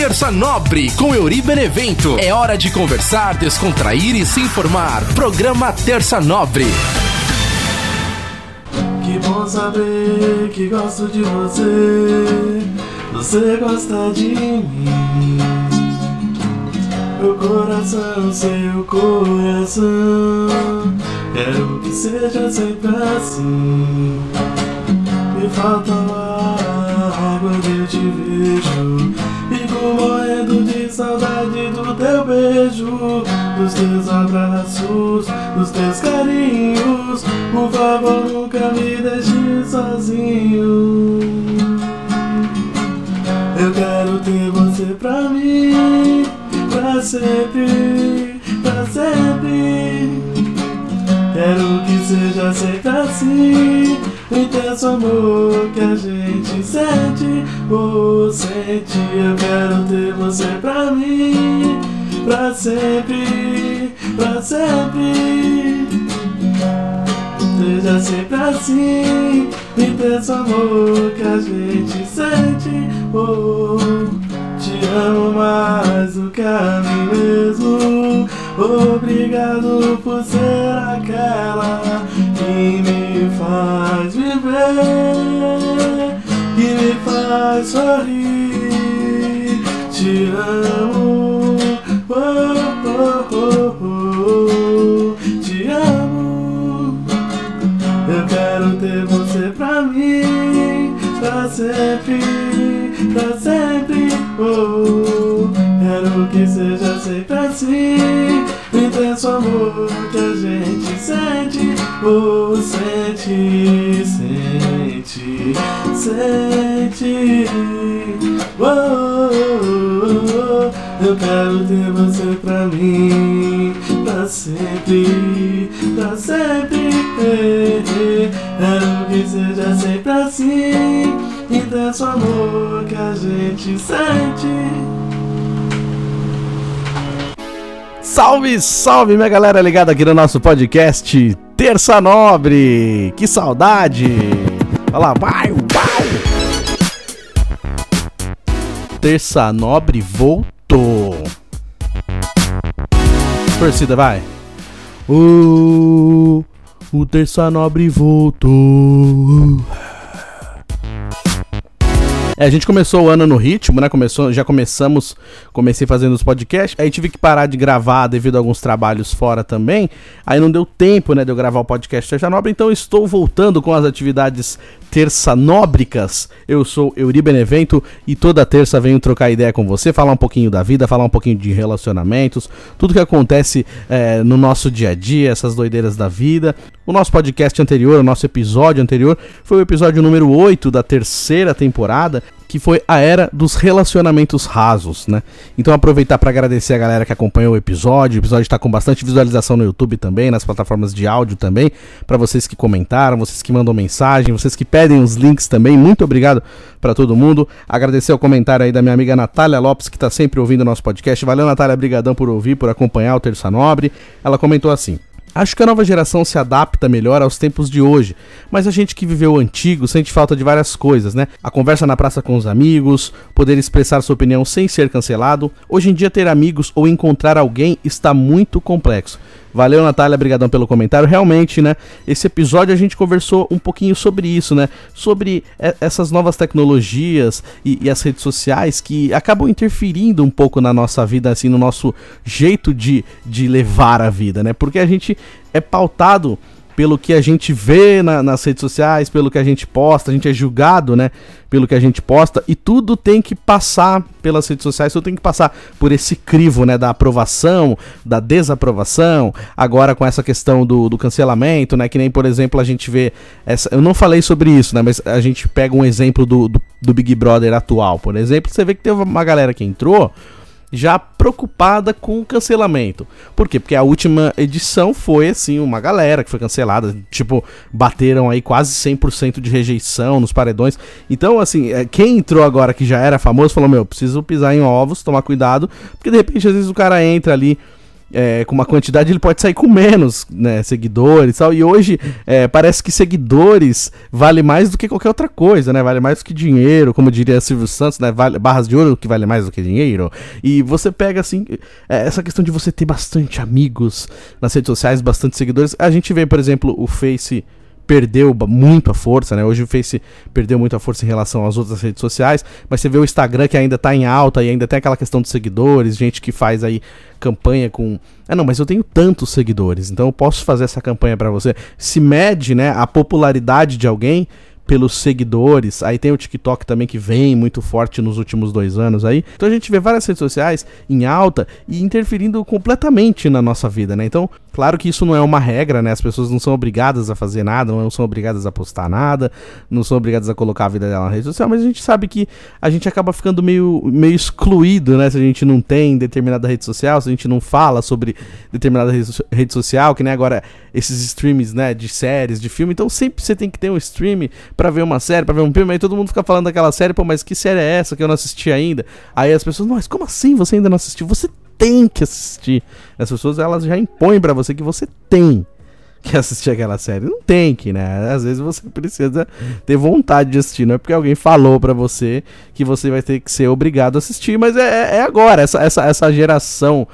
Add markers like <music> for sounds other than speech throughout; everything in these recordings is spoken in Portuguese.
Terça Nobre com Euri Benevento. É hora de conversar, descontrair e se informar. Programa Terça Nobre. Que bom saber que gosto de você. Você gosta de mim. Meu coração, seu coração. Quero que seja sempre assim. Me falta ar quando eu te vejo. Fico morrendo de saudade do teu beijo, dos teus abraços, dos teus carinhos. Por favor, nunca me deixe sozinho. Eu quero ter você pra mim, pra sempre, pra sempre. Quero que seja sempre assim O intenso amor que a gente sente? Oh, sente Eu quero ter você pra mim. Pra sempre, pra sempre. Seja sempre assim. O intenso amor que a gente sente? Oh, te amo mais do que a mim mesmo Obrigado por ser aquela que me faz viver, que me faz sorrir. Te amo, oh, oh, oh, te amo. Eu quero ter você pra mim, pra sempre, pra sempre. Oh, quero que seja sempre assim. Intenso amor que a gente sente, oh, sente, sente, sente. Oh, oh, oh, eu quero ter você pra mim, pra sempre, pra sempre. Quero que seja sempre assim. Intenso amor que a gente sente. Salve, salve, minha galera ligada aqui no nosso podcast Terça Nobre. Que saudade! Olha lá, vai, vai! Terça Nobre voltou. Torcida, vai. O, o Terça Nobre voltou. É, a gente começou o ano no ritmo, né? Começou, já começamos, comecei fazendo os podcasts. Aí tive que parar de gravar devido a alguns trabalhos fora também. Aí não deu tempo, né, de eu gravar o podcast Terça Nobre, então estou voltando com as atividades terça-nóbricas. Eu sou Euri Benevento e toda terça venho trocar ideia com você, falar um pouquinho da vida, falar um pouquinho de relacionamentos, tudo que acontece é, no nosso dia a dia, essas doideiras da vida. O nosso podcast anterior, o nosso episódio anterior, foi o episódio número 8 da terceira temporada, que foi a era dos relacionamentos rasos, né? Então aproveitar para agradecer a galera que acompanhou o episódio. O episódio está com bastante visualização no YouTube também, nas plataformas de áudio também, para vocês que comentaram, vocês que mandam mensagem, vocês que pedem os links também. Muito obrigado para todo mundo. Agradecer o comentário aí da minha amiga Natália Lopes, que está sempre ouvindo o nosso podcast. Valeu, Natália, brigadão por ouvir, por acompanhar o Terça Nobre. Ela comentou assim: Acho que a nova geração se adapta melhor aos tempos de hoje, mas a gente que viveu o antigo sente falta de várias coisas, né? A conversa na praça com os amigos, poder expressar sua opinião sem ser cancelado. Hoje em dia ter amigos ou encontrar alguém está muito complexo. Valeu, Natália, obrigadão pelo comentário. Realmente, né? Esse episódio a gente conversou um pouquinho sobre isso, né? Sobre essas novas tecnologias e, e, as redes sociais que acabam interferindo um pouco na nossa vida, assim, no nosso jeito de, de levar a vida, né? Porque a gente é pautado pelo que a gente vê na, nas redes sociais, pelo que a gente posta, a gente é julgado, né? Pelo que a gente posta e tudo tem que passar pelas redes sociais, tudo tem que passar por esse crivo, né? Da aprovação, da desaprovação, agora com essa questão do, do cancelamento, né? Que nem, por exemplo, a gente vê. Essa, eu não falei sobre isso, né? Mas a gente pega um exemplo do, do, do Big Brother atual, por exemplo, você vê que teve uma galera que entrou já preocupada com o cancelamento. Por quê? Porque a última edição foi assim, uma galera que foi cancelada, tipo, bateram aí quase 100% de rejeição nos paredões. Então, assim, é, quem entrou agora que já era famoso falou: "Meu, preciso pisar em ovos, tomar cuidado", porque de repente às vezes o cara entra ali é, com uma quantidade, ele pode sair com menos né, seguidores e tal. E hoje é, parece que seguidores vale mais do que qualquer outra coisa, né? Vale mais do que dinheiro, como diria Silvio Santos, né? Vale, barras de ouro que vale mais do que dinheiro. E você pega assim, é, essa questão de você ter bastante amigos nas redes sociais, bastante seguidores. A gente vê, por exemplo, o Face perdeu muito a força, né? Hoje o Face perdeu muito a força em relação às outras redes sociais, mas você vê o Instagram que ainda tá em alta e ainda tem aquela questão dos seguidores, gente que faz aí campanha com, ah não, mas eu tenho tantos seguidores, então eu posso fazer essa campanha para você. Se mede, né, a popularidade de alguém pelos seguidores. Aí tem o TikTok também que vem muito forte nos últimos dois anos aí. Então a gente vê várias redes sociais em alta e interferindo completamente na nossa vida, né? Então, claro que isso não é uma regra, né? As pessoas não são obrigadas a fazer nada, não são obrigadas a postar nada, não são obrigadas a colocar a vida dela na rede social, mas a gente sabe que a gente acaba ficando meio, meio excluído, né? Se a gente não tem determinada rede social, se a gente não fala sobre determinada rede social, que nem agora esses streams, né, de séries, de filme. Então sempre você tem que ter um stream para ver uma série, para ver um filme, aí todo mundo fica falando daquela série, pô, mas que série é essa que eu não assisti ainda? Aí as pessoas, mas como assim você ainda não assistiu? Você tem que assistir. As pessoas elas já impõem para você que você tem que assistir aquela série. Não tem que, né? Às vezes você precisa ter vontade de assistir, não é porque alguém falou para você que você vai ter que ser obrigado a assistir, mas é, é agora, essa, essa, essa geração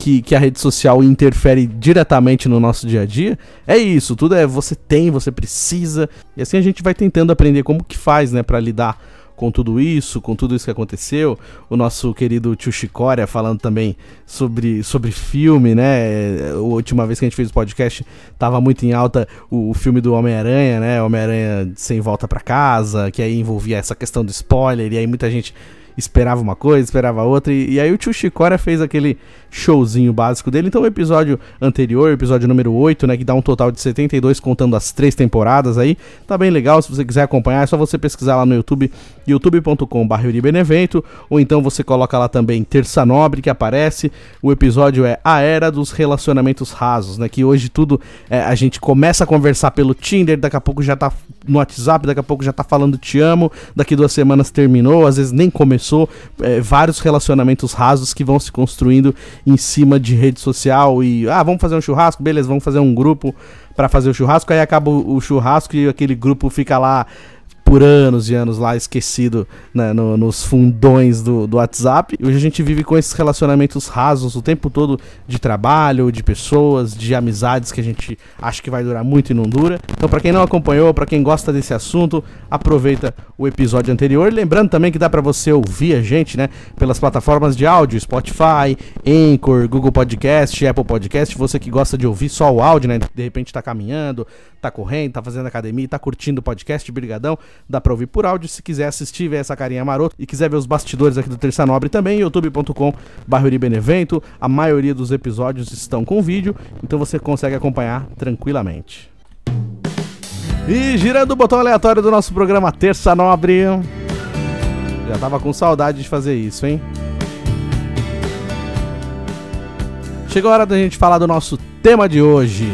que, que a rede social interfere diretamente no nosso dia a dia, é isso, tudo é você tem, você precisa. E assim a gente vai tentando aprender como que faz, né, para lidar com tudo isso, com tudo isso que aconteceu. O nosso querido tio Chicória falando também sobre, sobre filme, né? A última vez que a gente fez o podcast, tava muito em alta o, o filme do Homem-Aranha, né? Homem-Aranha sem volta para casa, que aí envolvia essa questão do spoiler, e aí muita gente esperava uma coisa, esperava outra. E, e aí o tio Chicória fez aquele showzinho básico dele. Então o episódio anterior, episódio número 8, né, que dá um total de 72 contando as três temporadas aí, tá bem legal, se você quiser acompanhar, é só você pesquisar lá no YouTube, youtube.com/benevento, ou então você coloca lá também Terça Nobre que aparece. O episódio é A Era dos Relacionamentos Rasos, né, que hoje tudo é, a gente começa a conversar pelo Tinder, daqui a pouco já tá no WhatsApp, daqui a pouco já tá falando te amo, daqui duas semanas terminou, às vezes nem começou, é, vários relacionamentos rasos que vão se construindo em cima de rede social e ah, vamos fazer um churrasco, beleza, vamos fazer um grupo para fazer o churrasco, aí acaba o churrasco e aquele grupo fica lá por anos e anos lá esquecido né, no, nos fundões do, do WhatsApp. E hoje a gente vive com esses relacionamentos rasos o tempo todo de trabalho, de pessoas, de amizades que a gente acha que vai durar muito e não dura. Então, para quem não acompanhou, para quem gosta desse assunto, aproveita o episódio anterior. Lembrando também que dá para você ouvir a gente, né, pelas plataformas de áudio, Spotify, Anchor, Google Podcast, Apple Podcast. Você que gosta de ouvir só o áudio, né, de repente tá caminhando, tá correndo, tá fazendo academia, tá curtindo o podcast, brigadão dá pra ouvir por áudio. Se quiser assistir, ver essa carinha marota e quiser ver os bastidores aqui do Terça Nobre também, youtube.com Benevento. A maioria dos episódios estão com vídeo, então você consegue acompanhar tranquilamente. E girando o botão aleatório do nosso programa Terça Nobre. Já tava com saudade de fazer isso, hein? Chegou a hora da gente falar do nosso tema de hoje.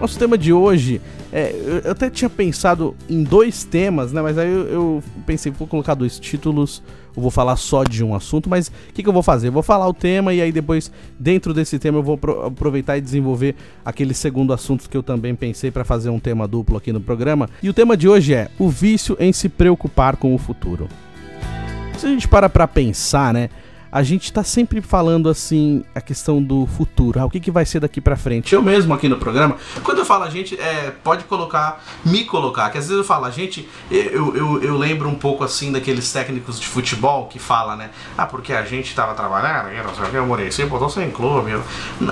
Nosso tema de hoje é, eu até tinha pensado em dois temas, né? Mas aí eu, eu pensei, vou colocar dois títulos, eu vou falar só de um assunto, mas o que, que, eu vou fazer? Eu vou falar o tema e aí depois, dentro desse tema, eu vou aproveitar e desenvolver aquele segundo assunto que eu também pensei para fazer um tema duplo aqui no programa. E o tema de hoje é o vício em se preocupar com o futuro. Se a gente para pra pensar, né? A gente tá sempre falando assim a questão do futuro, ah, o que, que vai ser daqui para frente. Eu mesmo aqui no programa, quando eu falo a gente, é, pode colocar, me colocar, que às vezes eu falo a gente, eu, eu, eu lembro um pouco assim daqueles técnicos de futebol que fala, né? Ah, porque a gente tava trabalhando, eu não sei eu morei sem botou sem clube. Eu...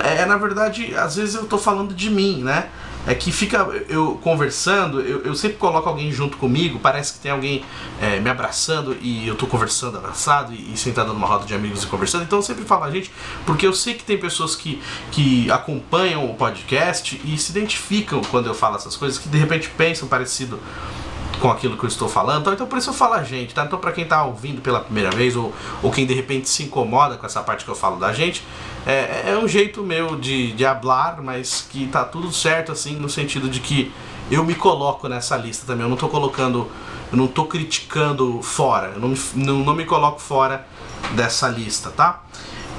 É, na verdade, às vezes eu tô falando de mim, né? é que fica eu conversando, eu, eu sempre coloco alguém junto comigo, parece que tem alguém é, me abraçando e eu tô conversando abraçado e, e, sentado numa roda de amigos e conversando. Então eu sempre falo a gente, porque eu sei que tem pessoas que, que acompanham o podcast e se identificam quando eu falo essas coisas, que de repente pensam parecido com aquilo que eu estou falando. Então, por isso eu falo a gente, tá? Então para quem está ouvindo pela primeira vez ou, ou quem de repente se incomoda com essa parte que eu falo da gente, é, é um jeito meu de, de hablar, mas que tá tudo certo assim no sentido de que eu me coloco nessa lista também. Eu não estou colocando, eu não estou criticando fora, eu não não, não me coloco fora dessa lista, tá?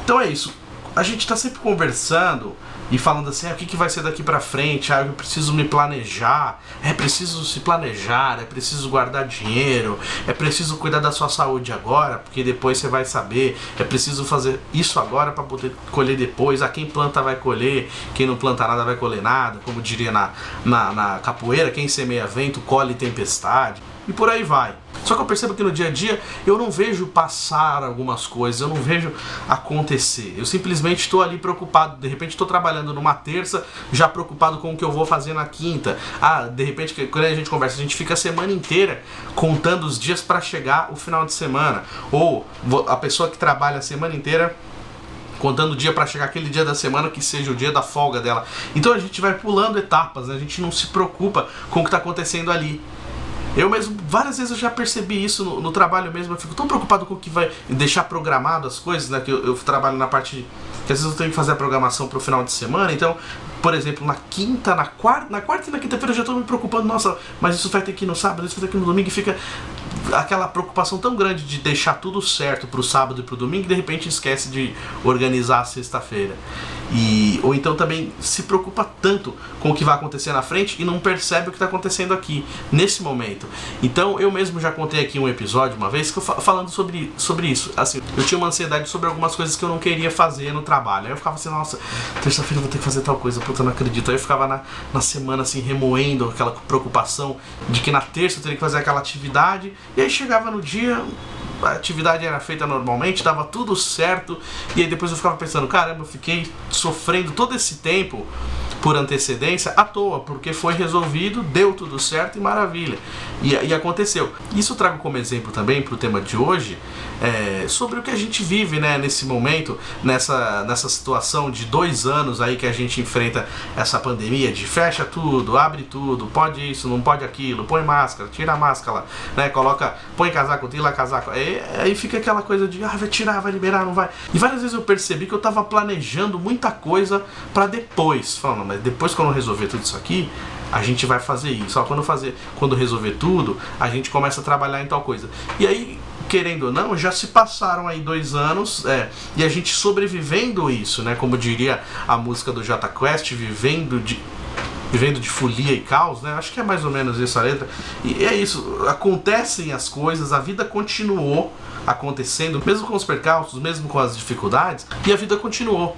Então é isso. A gente tá sempre conversando e falando assim, ah, o que, que vai ser daqui para frente? Ah, eu preciso me planejar, é preciso se planejar, é preciso guardar dinheiro, é preciso cuidar da sua saúde agora, porque depois você vai saber, é preciso fazer isso agora para poder colher depois. Ah, quem planta vai colher, quem não planta nada vai colher nada, como diria na, na, na capoeira, quem semeia vento colhe tempestade e por aí vai. Só que eu percebo que no dia a dia eu não vejo passar algumas coisas, eu não vejo acontecer. Eu simplesmente estou ali preocupado. De repente estou trabalhando numa terça, já preocupado com o que eu vou fazer na quinta. Ah, de repente, quando a gente conversa, a gente fica a semana inteira contando os dias para chegar o final de semana. Ou a pessoa que trabalha a semana inteira contando o dia para chegar aquele dia da semana que seja o dia da folga dela. Então a gente vai pulando etapas, né? a gente não se preocupa com o que está acontecendo ali. Eu mesmo, várias vezes eu já percebi isso no, no, trabalho mesmo. Eu fico tão preocupado com o que vai deixar programado as coisas, né? Que eu, eu trabalho na parte. Que às vezes eu tenho que fazer a programação pro final de semana. Então, por exemplo, na quinta, na quarta, na quarta e na quinta-feira eu já estou me preocupando, nossa, mas isso vai ter que ir no sábado, isso vai ter que ir no domingo e fica aquela preocupação tão grande de deixar tudo certo pro sábado e pro domingo e de repente esquece de organizar a sexta-feira. E, ou então também se preocupa tanto com o que vai acontecer na frente e não percebe o que está acontecendo aqui, nesse momento. Então eu mesmo já contei aqui um episódio uma vez que eu falando sobre, sobre isso. Assim, eu tinha uma ansiedade sobre algumas coisas que eu não queria fazer no trabalho. Aí eu ficava assim, nossa, terça-feira eu vou ter que fazer tal coisa, puta, não acredito. Aí eu ficava na, na semana assim, remoendo aquela preocupação de que na terça eu teria que fazer aquela atividade. E aí chegava no dia, a atividade era feita normalmente, dava tudo certo, e aí depois eu ficava pensando, caramba, eu fiquei sofrendo todo esse tempo por antecedência à toa, porque foi resolvido, deu tudo certo e maravilha. E, e aconteceu. Isso eu trago como exemplo também para o tema de hoje, é, sobre o que a gente vive né, nesse momento, nessa, nessa situação de dois anos aí que a gente enfrenta essa pandemia de fecha tudo, abre tudo, pode isso, não pode aquilo, põe máscara, tira a máscara, né, coloca, põe casaco, tira casaco. Aí, fica aquela coisa de, ah, vai tirar, vai liberar, não vai. E várias vezes eu percebi que eu estava planejando muita coisa para depois, falando, mas depois quando eu resolver tudo isso aqui, a gente vai fazer isso. Só quando fazer, quando resolver tudo, a gente começa a trabalhar em tal coisa. E aí, querendo ou não, já se passaram aí dois anos é, e a gente sobrevivendo isso, né? Como diria a música do Jota Quest, vivendo de vivendo de folia e caos, né? Acho que é mais ou menos essa letra. E é isso, acontecem as coisas, a vida continuou acontecendo, mesmo com os percalços, mesmo com as dificuldades, e a vida continuou.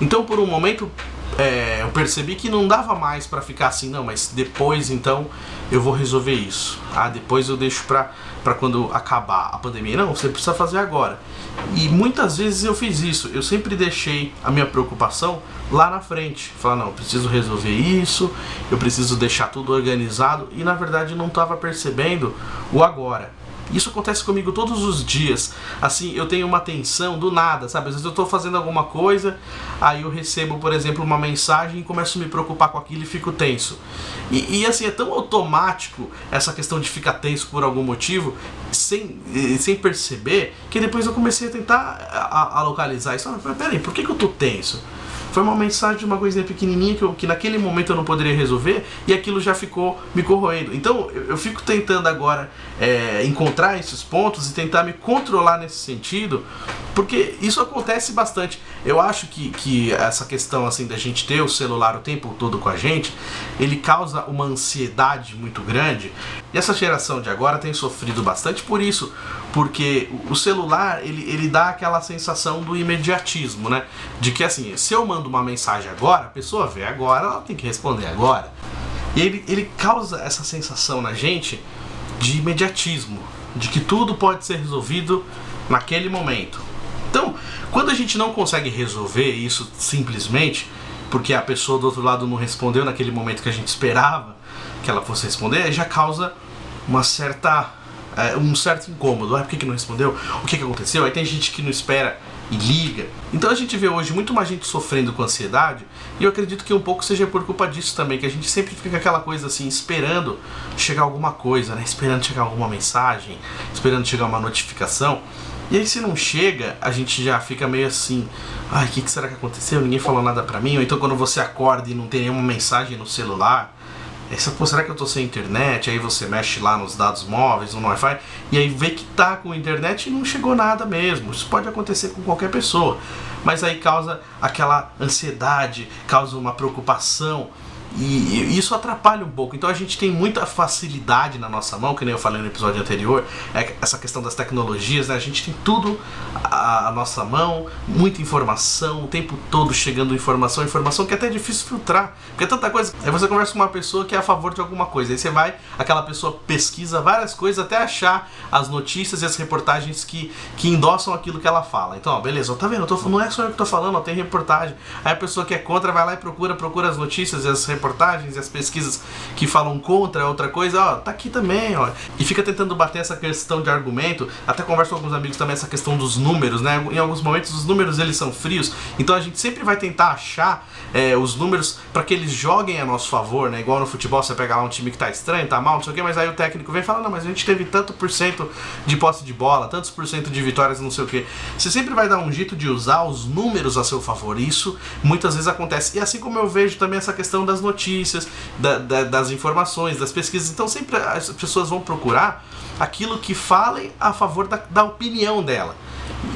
Então, por um momento, é, eu percebi que não dava mais para ficar assim, não, mas depois então eu vou resolver isso. Ah, depois eu deixo pra, pra quando acabar a pandemia. Não, você precisa fazer agora. E muitas vezes eu fiz isso. Eu sempre deixei a minha preocupação lá na frente. Falar, não, preciso resolver isso, eu preciso deixar tudo organizado. E na verdade não estava percebendo o agora. Isso acontece comigo todos os dias. Assim, eu tenho uma tensão do nada, sabe? Às vezes eu estou fazendo alguma coisa, aí eu recebo, por exemplo, uma mensagem e começo a me preocupar com aquilo e fico tenso. E, e assim, é tão automático essa questão de ficar tenso por algum motivo, sem, sem perceber, que depois eu comecei a tentar a, a localizar isso. Ah, peraí, por que, que eu tô tenso? Foi uma mensagem de uma coisinha pequenininha que, eu, que naquele momento eu não poderia resolver e aquilo já ficou me corroendo. Então eu, eu fico tentando agora é, encontrar esses pontos e tentar me controlar nesse sentido, porque isso acontece bastante. Eu acho que, que essa questão assim da gente ter o celular o tempo todo com a gente, ele causa uma ansiedade muito grande. E essa geração de agora tem sofrido bastante por isso, porque o celular ele, ele dá aquela sensação do imediatismo, né? De que assim, se eu mando uma mensagem agora, a pessoa vê agora, ela tem que responder agora. E ele, ele causa essa sensação na gente de imediatismo, de que tudo pode ser resolvido naquele momento. Então, quando a gente não consegue resolver isso simplesmente, porque a pessoa do outro lado não respondeu naquele momento que a gente esperava que ela fosse responder, já causa uma certa é, um certo incômodo. Ah, por que, que não respondeu? O que, que aconteceu? Aí tem gente que não espera e liga. Então a gente vê hoje muito mais gente sofrendo com ansiedade, e eu acredito que um pouco seja por culpa disso também, que a gente sempre fica aquela coisa assim, esperando chegar alguma coisa, né? Esperando chegar alguma mensagem, esperando chegar uma notificação. E aí se não chega, a gente já fica meio assim, ai, o que, que será que aconteceu? Ninguém falou nada pra mim. Ou então quando você acorda e não tem nenhuma mensagem no celular, Aí você, pô, será que eu tô sem internet? Aí você mexe lá nos dados móveis, no Wi-Fi, e aí vê que tá com internet e não chegou nada mesmo. Isso pode acontecer com qualquer pessoa. Mas aí causa aquela ansiedade, causa uma preocupação. E isso atrapalha um pouco. Então a gente tem muita facilidade na nossa mão, que nem eu falei no episódio anterior, é essa questão das tecnologias, né? A gente tem tudo à nossa mão, muita informação, o tempo todo chegando informação, informação que é até difícil filtrar. Porque é tanta coisa. Aí você conversa com uma pessoa que é a favor de alguma coisa. Aí você vai, aquela pessoa pesquisa várias coisas até achar as notícias e as reportagens que, que endossam aquilo que ela fala. Então, ó, beleza, tá vendo? Tô, não é só eu que tô falando, ó, tem reportagem. Aí a pessoa que é contra vai lá e procura, procura as notícias e as reportagens reportagens e as pesquisas que falam contra outra coisa, ó, tá aqui também, ó. E fica tentando bater essa questão de argumento, até converso com alguns amigos também essa questão dos números, né? Em alguns momentos os números eles são frios, então a gente sempre vai tentar achar é, os números para que eles joguem a nosso favor, né? Igual no futebol você pega lá um time que tá estranho, tá mal, não sei o que, mas aí o técnico vem e fala, não, mas a gente teve tanto por cento de posse de bola, tantos por cento de vitórias, não sei o que. Você sempre vai dar um jeito de usar os números a seu favor. Isso muitas vezes acontece. E assim como eu vejo também essa questão das notícias, da, da, das informações, das pesquisas. Então sempre as pessoas vão procurar aquilo que falem a favor da, da opinião dela.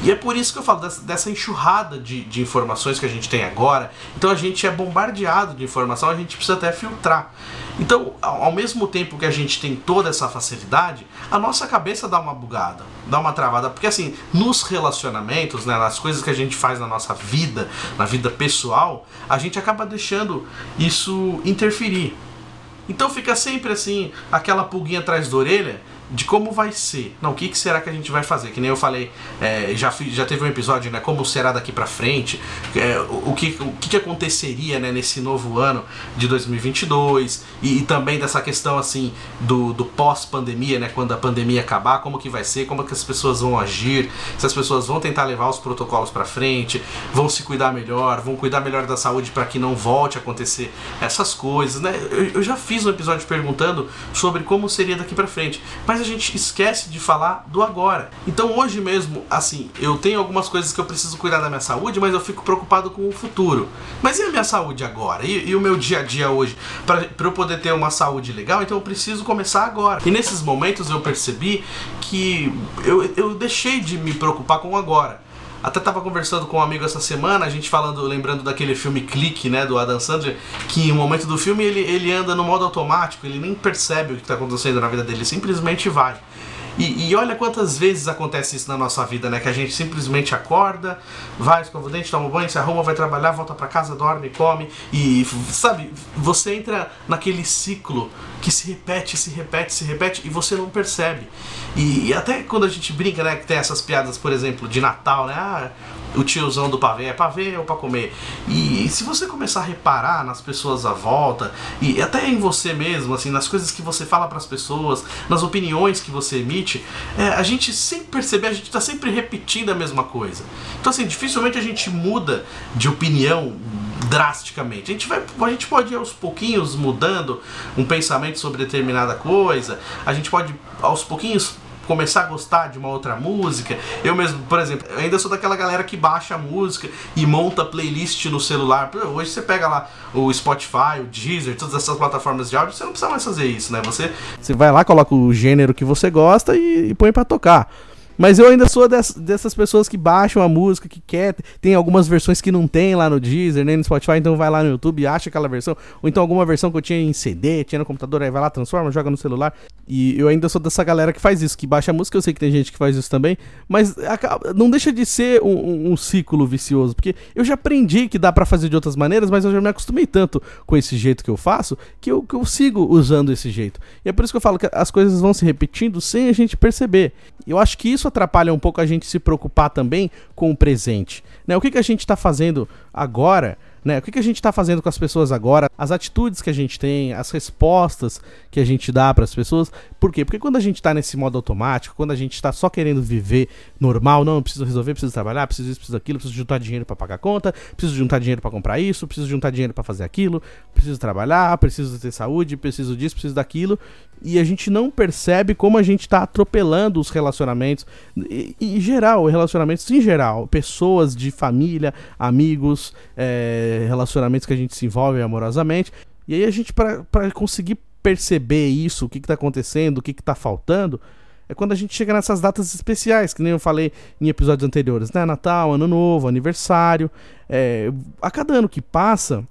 E é por isso que eu falo dessa, dessa enxurrada de, de, informações que a gente tem agora. Então a gente é bombardeado de informação, a gente precisa até filtrar. Então, ao, mesmo tempo que a gente tem toda essa facilidade, a nossa cabeça dá uma bugada, dá uma travada. Porque assim, nos relacionamentos, né, nas coisas que a gente faz na nossa vida, na vida pessoal, a gente acaba deixando isso interferir. Então fica sempre assim, aquela pulguinha atrás da orelha de como vai ser. Não, o que, que será que a gente vai fazer? Que nem eu falei, é, já, já teve um episódio, né? Como será daqui para frente? É, o, o, que, o que aconteceria né, nesse novo ano de 2022 e, e também dessa questão assim do, do pós-pandemia, né? Quando a pandemia acabar, como que vai ser? Como que as pessoas vão agir? Se as pessoas vão tentar levar os protocolos para frente, vão se cuidar melhor, vão cuidar melhor da saúde para que não volte a acontecer essas coisas, né? Eu, eu já fiz um episódio perguntando sobre como seria daqui para frente, mas a gente esquece de falar do agora. Então hoje mesmo, assim, eu tenho algumas coisas que eu preciso cuidar da minha saúde, mas eu fico preocupado com o futuro. Mas e a minha saúde agora? E, e o meu dia a dia hoje? Para eu poder ter uma saúde legal, então eu preciso começar agora. E nesses momentos eu percebi que eu, eu deixei de me preocupar com o agora. Até tava conversando com um amigo essa semana, a gente falando, lembrando daquele filme Clique, né, do Adam Sandler, que em um momento do filme ele, ele anda no modo automático, ele nem percebe o que está acontecendo na vida dele, ele simplesmente vai. E, e, olha quantas vezes acontece isso na nossa vida, né? Que a gente simplesmente acorda, vai, escova o dente, toma banho, se arruma, vai trabalhar, volta para casa, dorme, come. E, sabe, você entra naquele ciclo que se repete, se repete, se repete e você não percebe. E, e até quando a gente brinca, né? Que tem essas piadas, por exemplo, de Natal, né? Ah, o tiozão do pavê é pavê ou para comer. E, e, se você começar a reparar nas pessoas à volta e até em você mesmo, assim, nas coisas que você fala para as pessoas, nas opiniões que você emite, é, a gente sem perceber, a gente está sempre repetindo a mesma coisa. Então assim, dificilmente a gente muda de opinião drasticamente. A gente vai, a gente pode ir aos pouquinhos mudando um pensamento sobre determinada coisa. A gente pode aos pouquinhos começar a gostar de uma outra música. Eu mesmo, por exemplo, ainda sou daquela galera que baixa a música e monta playlist no celular. Hoje você pega lá o Spotify, o Deezer, todas essas plataformas de áudio, você não precisa mais fazer isso, né? Você, você vai lá, coloca o gênero que você gosta e, e põe para tocar. Mas eu ainda sou dessas, dessas pessoas que baixam a música, que quer. Tem algumas versões que não tem lá no Deezer, nem no Spotify, então vai lá no YouTube e acha aquela versão. Ou então alguma versão que eu tinha em CD, tinha no computador, aí vai lá, transforma, joga no celular. E eu ainda sou dessa galera que faz isso, que baixa a música, eu sei que tem gente que faz isso também, mas não deixa de ser um, um, ciclo vicioso, porque eu já aprendi que dá para fazer de outras maneiras, mas eu já me acostumei tanto com esse jeito que eu faço, que eu, que eu sigo usando esse jeito. E é por isso que eu falo que as coisas vão se repetindo sem a gente perceber. Eu acho que isso atrapalha um pouco a gente se preocupar também com o presente. Né? O que, que a gente está fazendo agora né? O que, que a gente está fazendo com as pessoas agora? As atitudes que a gente tem, as respostas que a gente dá para as pessoas. Por quê? Porque quando a gente está nesse modo automático, quando a gente está só querendo viver normal, não, eu preciso resolver, preciso trabalhar, preciso isso, preciso aquilo, preciso juntar dinheiro para pagar conta, preciso juntar dinheiro para comprar isso, preciso juntar dinheiro para fazer aquilo, preciso trabalhar, preciso ter saúde, preciso disso, preciso daquilo. E a gente não percebe como a gente está atropelando os relacionamentos, em geral, relacionamentos em geral, pessoas de família, amigos, é, relacionamentos que a gente se envolve amorosamente, E aí a gente, para conseguir perceber isso, o que, que tá acontecendo, o que, que tá faltando, é quando a gente chega nessas datas especiais, que nem eu falei em episódios anteriores, né? Natal, Ano Novo, aniversário. É, a cada ano que passa,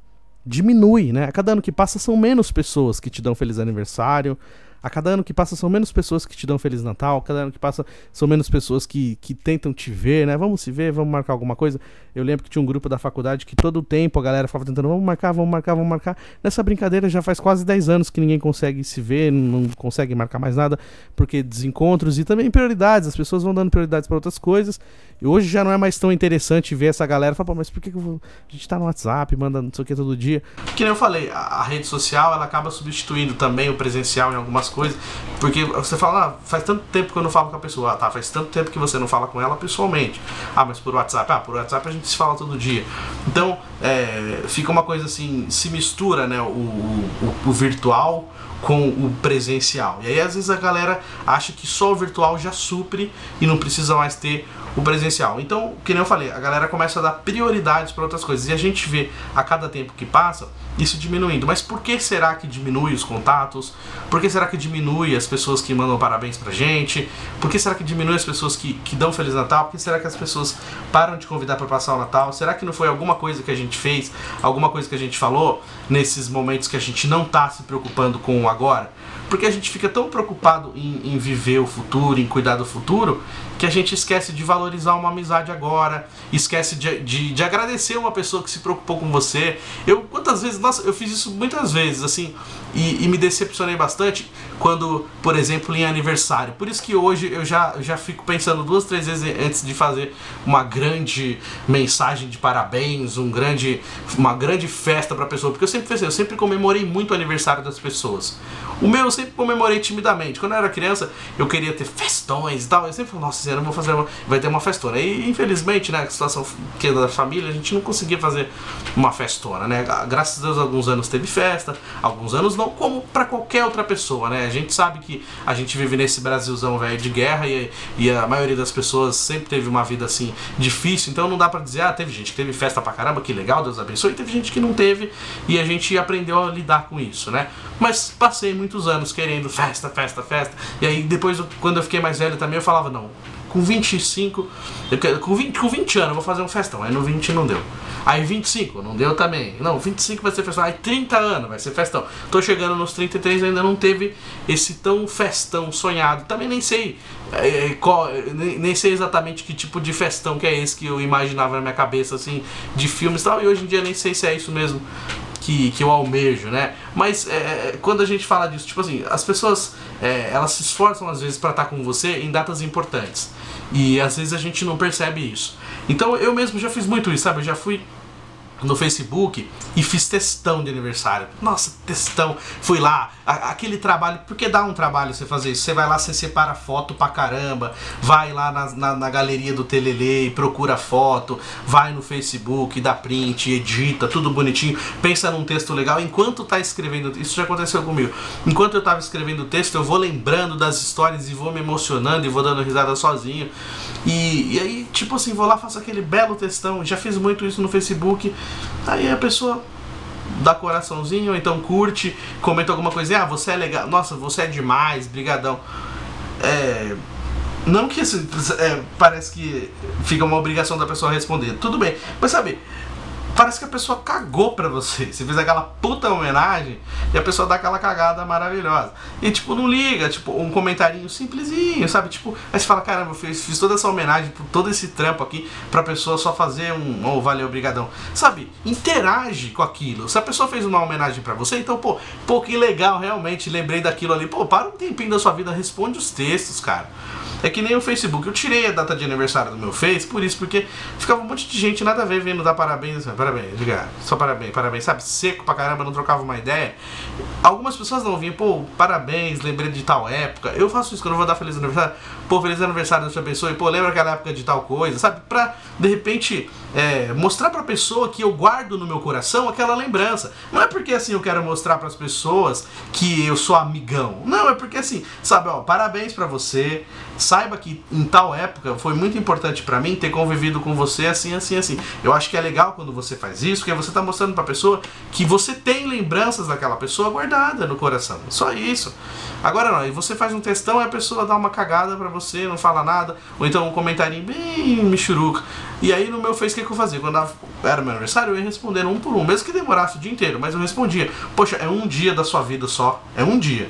diminui, né? A cada ano que passa são menos pessoas que te dão feliz aniversário, a cada ano que passa são menos pessoas que te dão Feliz Natal, a cada ano que passa são menos pessoas que, que tentam te ver, né? Vamos se ver, vamos marcar alguma coisa. Eu lembro que tinha um grupo da faculdade que todo o tempo a galera ficava tentando, vamos marcar, vamos marcar, vamos marcar. Nessa brincadeira já faz quase 10 anos que ninguém consegue se ver, não consegue marcar mais nada, porque desencontros e também prioridades, as pessoas vão dando prioridades para outras coisas. E hoje já não é mais tão interessante ver essa galera falar, mas por que, que a gente tá no WhatsApp, manda não sei o que todo dia? Que nem eu falei, a, a rede social ela acaba substituindo também o presencial em algumas coisas, porque você fala, ah, faz tanto tempo que eu não falo com a pessoa, ah, tá, faz tanto tempo que você não fala com ela pessoalmente. Ah, mas por WhatsApp, ah, por WhatsApp a gente se fala todo dia. Então, é, fica uma coisa assim, se mistura, né, o, o, o virtual com o presencial. E aí às vezes a galera acha que só o virtual já supre e não precisa mais ter o presencial. Então, que nem eu falei, a galera começa a dar prioridades para outras coisas. E a gente vê a cada tempo que passa isso diminuindo. Mas por que será que diminui os contatos? Por que será que diminui as pessoas que mandam parabéns pra gente? Por que será que diminui as pessoas que, que dão Feliz Natal? Por que será que as pessoas param de convidar para passar o Natal? Será que não foi alguma coisa que a gente fez, alguma coisa que a gente falou nesses momentos que a gente não tá se preocupando com o agora? Porque a gente fica tão preocupado em, em viver o futuro, em cuidar do futuro, que a gente esquece de valorizar uma amizade agora, esquece de, de, de, agradecer uma pessoa que se preocupou com você. Eu, quantas vezes, nossa, eu fiz isso muitas vezes, assim, e, e me decepcionei bastante quando, por exemplo, em aniversário. Por isso que hoje eu já, já fico pensando duas, três vezes antes de fazer uma grande mensagem de parabéns, um grande, uma grande festa pra pessoa, porque eu sempre pensei, eu sempre comemorei muito o aniversário das pessoas. O meu eu sempre comemorei timidamente. Quando eu era criança, eu queria ter festões e tal. Eu sempre falei, nossa senhora, eu vou fazer uma... vai ter uma festona. E infelizmente, né, a situação que é da família, a gente não conseguia fazer uma festona, né? Graças a Deus, alguns anos teve festa, alguns anos não, como para qualquer outra pessoa, né? A gente sabe que a gente vive nesse Brasilzão velho de guerra e, e a maioria das pessoas sempre teve uma vida assim difícil, então não dá para dizer, ah, teve gente que teve festa pra caramba, que legal, Deus abençoe, e teve gente que não teve e a gente aprendeu a lidar com isso, né? Mas passei muitos anos querendo festa, festa, festa. E aí depois, quando eu fiquei mais velho também, eu falava, não, com 25, eu, com 20, com 20 anos eu vou fazer um festão. Aí no 20 não deu. Aí 25, não deu também. Não, 25 vai ser festão. Aí 30 anos vai ser festão. Tô chegando nos 33 ainda não teve esse tão festão sonhado. Também nem sei. É, é qual, nem, nem, sei exatamente que tipo de festão que é esse que eu imaginava na minha cabeça, assim, de filmes e tal. E hoje em dia nem sei se é isso mesmo que, que eu almejo, né? Mas é, é, quando a gente fala disso, tipo assim, as pessoas é, elas se esforçam às vezes para estar com você em datas importantes. E às vezes a gente não percebe isso. Então eu mesmo já fiz muito isso, sabe? Eu já fui no Facebook e fiz testão de aniversário. Nossa, testão. Fui lá, a, aquele trabalho, porque dá um trabalho você fazer isso. Você vai lá, você separa foto pra caramba, vai lá na, na, na galeria do Telele e procura foto, vai no Facebook, dá print, edita, tudo bonitinho, pensa num texto legal. Enquanto tá escrevendo, isso já aconteceu comigo. Enquanto eu tava escrevendo o texto, eu vou lembrando das histórias e vou me emocionando e vou dando risada sozinho. E, e aí, tipo assim, vou lá, faço aquele belo textão. Já fiz muito isso no Facebook. Aí a pessoa dá coraçãozinho, ou então curte, comenta alguma coisa, ah, você é legal, nossa, você é demais, brigadão. É, não que isso é, parece que fica uma obrigação da pessoa responder, tudo bem, mas sabe, parece que a pessoa cagou pra você. Você fez aquela puta homenagem e a pessoa dá aquela cagada maravilhosa. E tipo, não liga, tipo, um comentarinho simplesinho, sabe? Tipo, aí você fala, caramba, eu fiz, fiz toda essa homenagem por todo esse trampo aqui pra pessoa só fazer um, oh, valeu, obrigadão. Sabe? Interage com aquilo. Se a pessoa fez uma homenagem pra você, então, pô, pô, que legal, realmente, lembrei daquilo ali. Pô, para um tempinho da sua vida, responde os textos, cara. É que nem o Facebook. Eu tirei a data de aniversário do meu Face, por isso, porque ficava um monte de gente nada a ver vendo dar parabéns. Assim, parabéns, diga, só parabéns, parabéns, sabe? Seco pra caramba, não trocava uma ideia. Algumas pessoas não vinham, pô, parabéns, lembrei de tal época. Eu faço isso quando eu vou dar feliz aniversário. Pô, feliz aniversário da sua pessoa, e pô, lembra aquela época de tal coisa, sabe? Pra, de repente, é, mostrar pra pessoa que eu guardo no meu coração aquela lembrança. Não é porque assim eu quero mostrar para as pessoas que eu sou amigão. Não, é porque assim, sabe, ó, parabéns para você. Saiba que em tal época foi muito importante para mim ter convivido com você assim, assim, assim. Eu acho que é legal quando você faz isso, porque você tá mostrando pra pessoa que você tem lembranças daquela pessoa guardada no coração. Só isso. Agora não, e você faz um textão e a pessoa dá uma cagada para você, não fala nada, ou então um comentário bem michuruca. E aí no meu Face, o que, que eu fazia? Quando era meu aniversário, eu ia respondendo um por um, mesmo que demorasse o dia inteiro, mas eu respondia. Poxa, é um dia da sua vida só, é um dia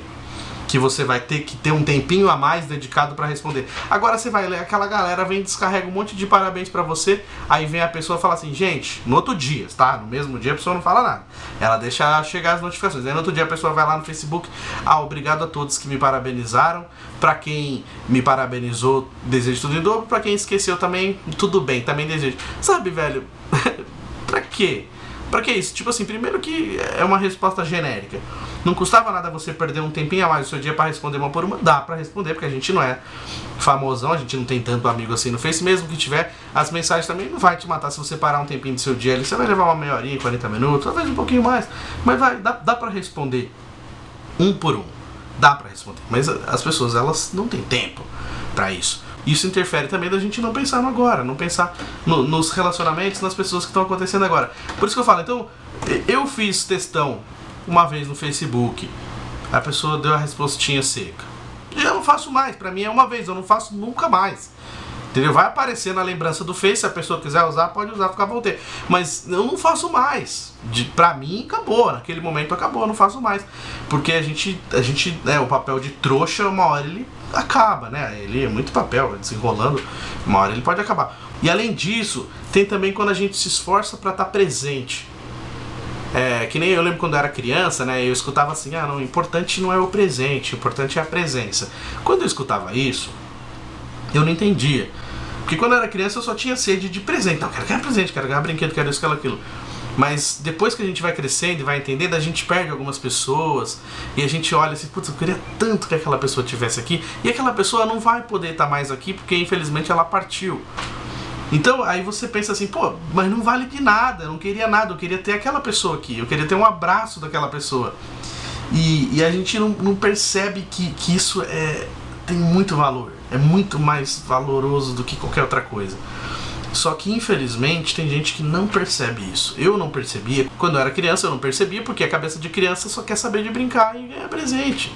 que você vai ter que ter um tempinho a mais dedicado para responder. Agora você vai ler, aquela galera vem descarrega um monte de parabéns para você, aí vem a pessoa fala assim, gente, no outro dia, tá? No mesmo dia a pessoa não fala nada. Ela deixa chegar as notificações. Aí no outro dia a pessoa vai lá no Facebook, ah, obrigado a todos que me parabenizaram. Para quem me parabenizou, desejo tudo em dobro. Para quem esqueceu também, tudo bem, também desejo. Sabe, velho? <laughs> pra quê? Pra que isso? Tipo assim, primeiro que é uma resposta genérica. Não custava nada você perder um tempinho a mais do seu dia para responder uma por uma. Dá para responder, porque a gente não é famosão, a gente não tem tanto amigo assim no Face. Mesmo que tiver, as mensagens também não vai te matar se você parar um tempinho do seu dia ali. Você vai levar uma meia horinha, 40 minutos, talvez um pouquinho mais. Mas vai, dá, dá para responder um por um. Dá para responder. Mas as pessoas, elas não têm tempo para isso isso interfere também da gente não pensar no agora, não pensar no, nos relacionamentos, nas pessoas que estão acontecendo agora. Por isso que eu falo, então, eu fiz testão uma vez no Facebook, a pessoa deu a respostinha seca. Eu não faço mais, pra mim é uma vez, eu não faço nunca mais. Entendeu? Vai aparecer na lembrança do Face, se a pessoa quiser usar, pode usar, fica à vontade. Mas eu não faço mais. De, pra mim, acabou. Naquele momento acabou, eu não faço mais. Porque a gente, a gente, né, o papel de trouxa, uma hora ele acaba, né? Ele é muito papel, desenrolando, uma hora ele pode acabar. E além disso, tem também quando a gente se esforça para estar tá presente. É, que nem eu lembro quando eu era criança, né? Eu escutava assim, ah, não, o importante não é o presente, o importante é a presença. Quando eu escutava isso, eu não entendia. Porque quando eu era criança eu só tinha sede de presente. Não, quero ganhar presente, quero ganhar brinquedo, quero isso, quero aquilo. Mas depois que a gente vai crescendo e vai entendendo, a gente perde algumas pessoas e a gente olha assim, putz, eu queria tanto que aquela pessoa tivesse aqui e aquela pessoa não vai poder estar mais aqui porque infelizmente ela partiu. Então aí você pensa assim, pô, mas não vale de nada, eu não queria nada, eu queria ter aquela pessoa aqui, eu queria ter um abraço daquela pessoa. E, e a gente não, não percebe que, que isso é, tem muito valor, é muito mais valoroso do que qualquer outra coisa. Só que infelizmente tem gente que não percebe isso. Eu não percebia. Quando eu era criança eu não percebia porque a cabeça de criança só quer saber de brincar e ganhar presente.